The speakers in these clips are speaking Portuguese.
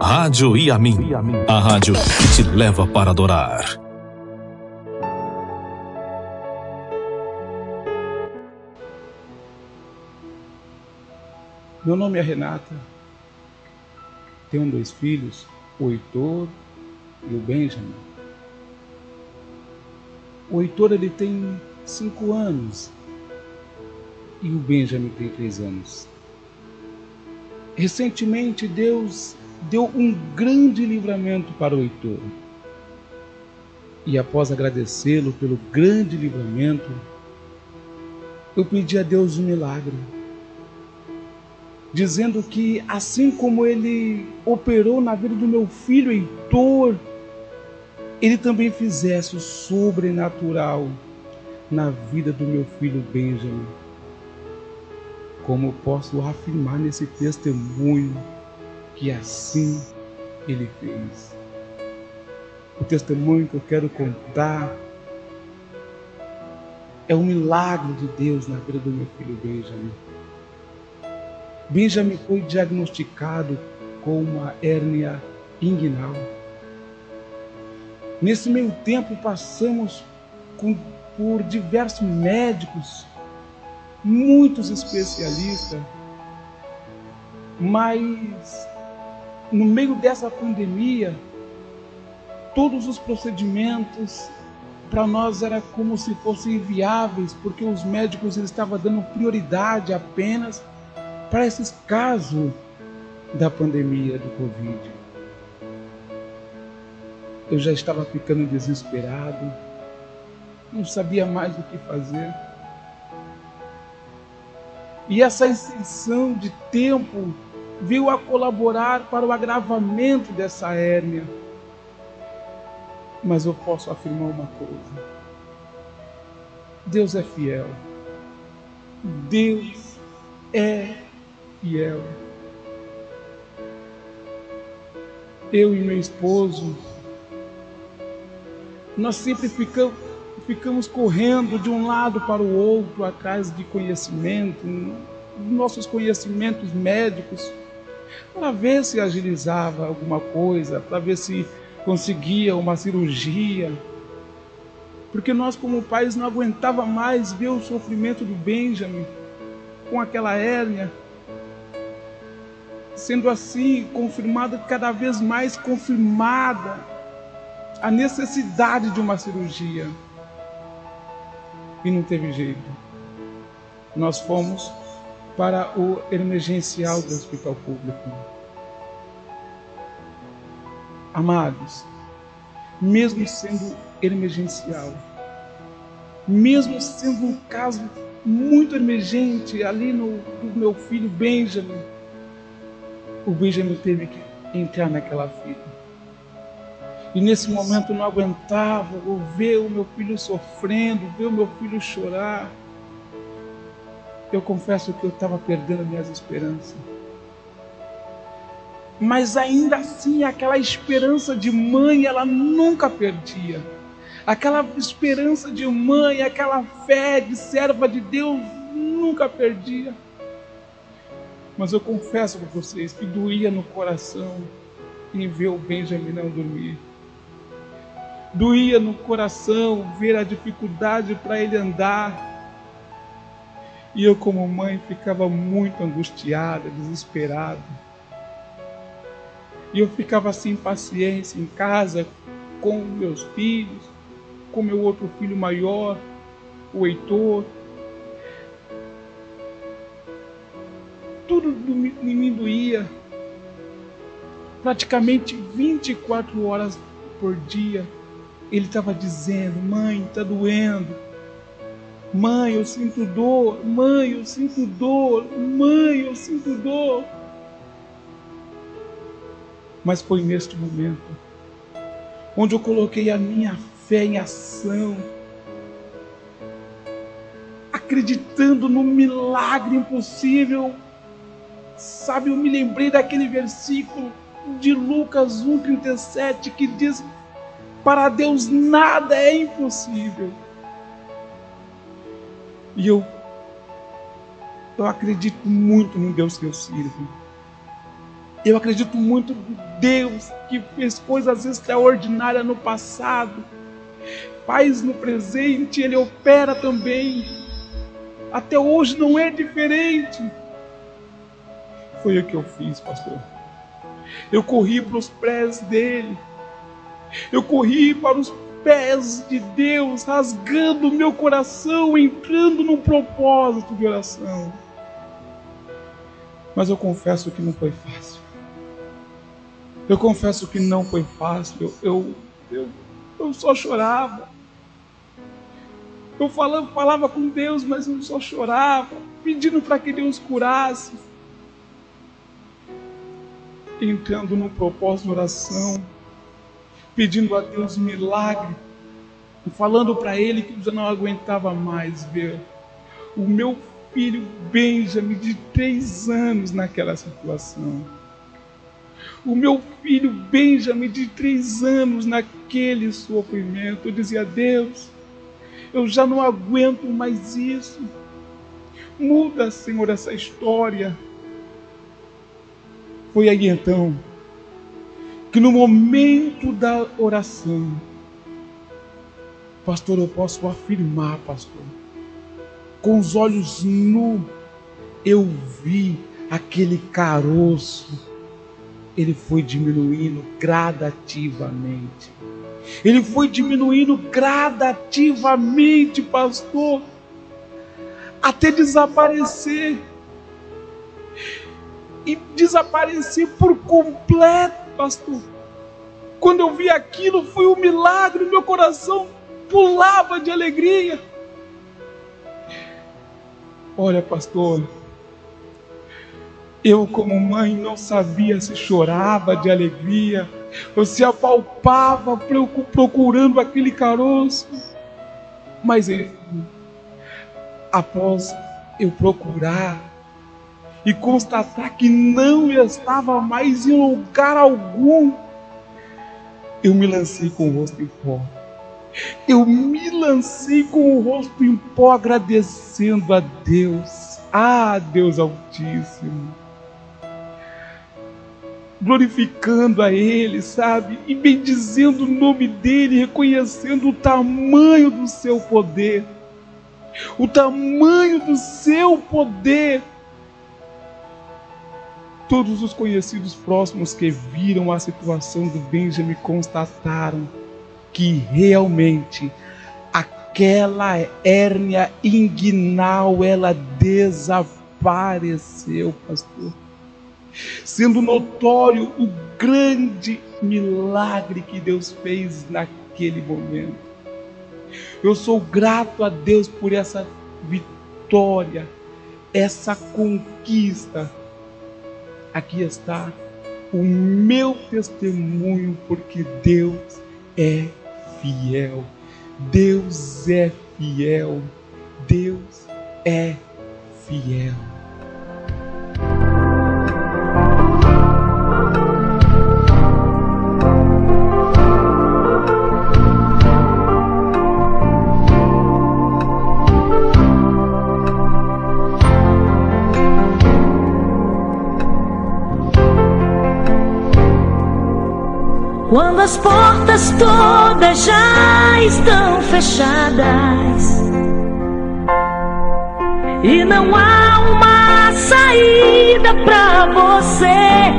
Rádio Iamin, a rádio que te leva para adorar. Meu nome é Renata. Tenho dois filhos, o Heitor e o Benjamin. O Heitor ele tem cinco anos e o Benjamin tem três anos. Recentemente Deus deu um grande livramento para o Heitor. E após agradecê-lo pelo grande livramento, eu pedi a Deus um milagre, dizendo que assim como ele operou na vida do meu filho Heitor, ele também fizesse o sobrenatural na vida do meu filho Benjamin. Como eu posso afirmar nesse testemunho que assim ele fez. O testemunho que eu quero contar é um milagre de Deus na vida do meu filho Benjamin. Benjamin foi diagnosticado com uma hérnia inguinal. Nesse meio tempo passamos com, por diversos médicos, muitos especialistas, mas no meio dessa pandemia, todos os procedimentos para nós era como se fossem inviáveis, porque os médicos estavam dando prioridade apenas para esses casos da pandemia do Covid. Eu já estava ficando desesperado, não sabia mais o que fazer. E essa extensão de tempo veio a colaborar para o agravamento dessa hérnia. Mas eu posso afirmar uma coisa: Deus é fiel. Deus é fiel. Eu e meu esposo, nós sempre ficamos, ficamos correndo de um lado para o outro atrás de conhecimento, nossos conhecimentos médicos para ver se agilizava alguma coisa, para ver se conseguia uma cirurgia. Porque nós, como pais, não aguentava mais ver o sofrimento do Benjamin com aquela hérnia. Sendo assim, confirmada, cada vez mais confirmada a necessidade de uma cirurgia. E não teve jeito. Nós fomos para o emergencial do hospital público. Amados, mesmo sendo emergencial, mesmo sendo um caso muito emergente ali no do meu filho Benjamin, o Benjamin teve que entrar naquela fila. E nesse momento não aguentava ver o meu filho sofrendo, ver o meu filho chorar eu confesso que eu estava perdendo minhas esperanças. Mas ainda assim, aquela esperança de mãe, ela nunca perdia. Aquela esperança de mãe, aquela fé de serva de Deus, nunca perdia. Mas eu confesso para vocês que doía no coração em ver o Benjamin não dormir. Doía no coração ver a dificuldade para ele andar e eu, como mãe, ficava muito angustiada, desesperada. E eu ficava sem paciência em casa com meus filhos, com meu outro filho maior, o Heitor. Tudo em mim doía. Praticamente 24 horas por dia. Ele estava dizendo: Mãe, está doendo Mãe, eu sinto dor. Mãe, eu sinto dor. Mãe, eu sinto dor. Mas foi neste momento onde eu coloquei a minha fé em ação, acreditando no milagre impossível. Sabe, eu me lembrei daquele versículo de Lucas 1,37 que diz: Para Deus nada é impossível. E eu, eu acredito muito no Deus que eu sirvo. Eu acredito muito em Deus que fez coisas extraordinárias no passado, faz no presente, Ele opera também. Até hoje não é diferente. Foi o que eu fiz, pastor. Eu corri para os pés dele. Eu corri para os pés de Deus, rasgando meu coração, entrando num propósito de oração. Mas eu confesso que não foi fácil. Eu confesso que não foi fácil. Eu, eu, eu, eu só chorava. Eu falava, falava com Deus, mas eu só chorava, pedindo para que Deus curasse. Entrando num propósito de oração pedindo a Deus milagre, falando para ele que já não aguentava mais ver o meu filho Benjamin de três anos naquela situação. O meu filho Benjamin de três anos naquele sofrimento. Eu dizia, Deus, eu já não aguento mais isso. Muda, Senhor, essa história. Foi aí então que no momento da oração, pastor, eu posso afirmar, pastor, com os olhos nus, eu vi aquele caroço, ele foi diminuindo gradativamente. Ele foi diminuindo gradativamente, pastor, até desaparecer. E desaparecer por completo pastor. Quando eu vi aquilo, foi um milagre, meu coração pulava de alegria. Olha, pastor, eu, como mãe, não sabia se chorava de alegria ou se apalpava procurando aquele caroço. Mas enfim, após eu procurar, e constatar que não estava mais em lugar algum, eu me lancei com o rosto em pó. Eu me lancei com o rosto em pó, agradecendo a Deus. Ah, Deus Altíssimo. Glorificando a Ele, sabe? E bendizendo o nome dEle, reconhecendo o tamanho do seu poder. O tamanho do seu poder Todos os conhecidos próximos que viram a situação do Benjamin constataram que realmente aquela hérnia inguinal ela desapareceu, pastor. Sendo notório o grande milagre que Deus fez naquele momento. Eu sou grato a Deus por essa vitória, essa conquista aqui está o meu testemunho, porque Deus é fiel. Deus é fiel. Deus é fiel. As portas todas já estão fechadas e não há uma saída para você,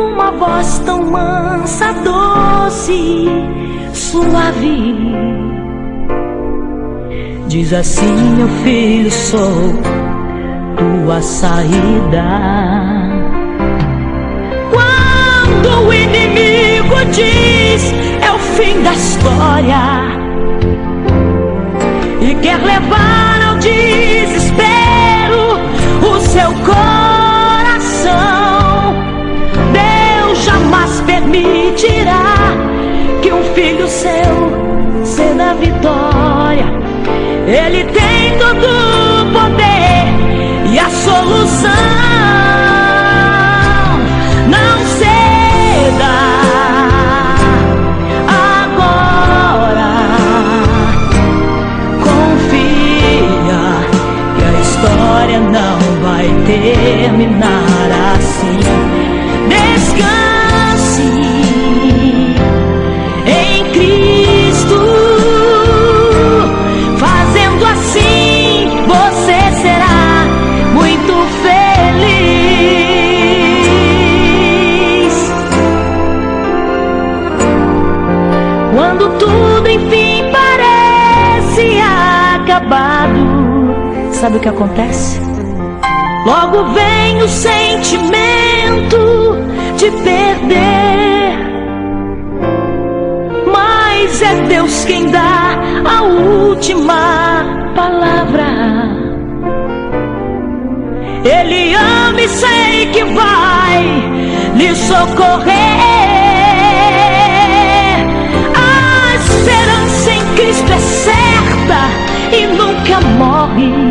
uma voz tão mansa, doce, suave. Diz assim, meu filho, sou tua saída. Diz é o fim da história e quer levar ao desespero o seu coração, Deus jamais permitirá que um filho seu ceda a vitória. Ele tem todo o poder e a solução. Sabe o que acontece? Logo vem o sentimento de perder. Mas é Deus quem dá a última palavra. Ele ama e sei que vai lhe socorrer. A esperança em Cristo é certa e nunca morre.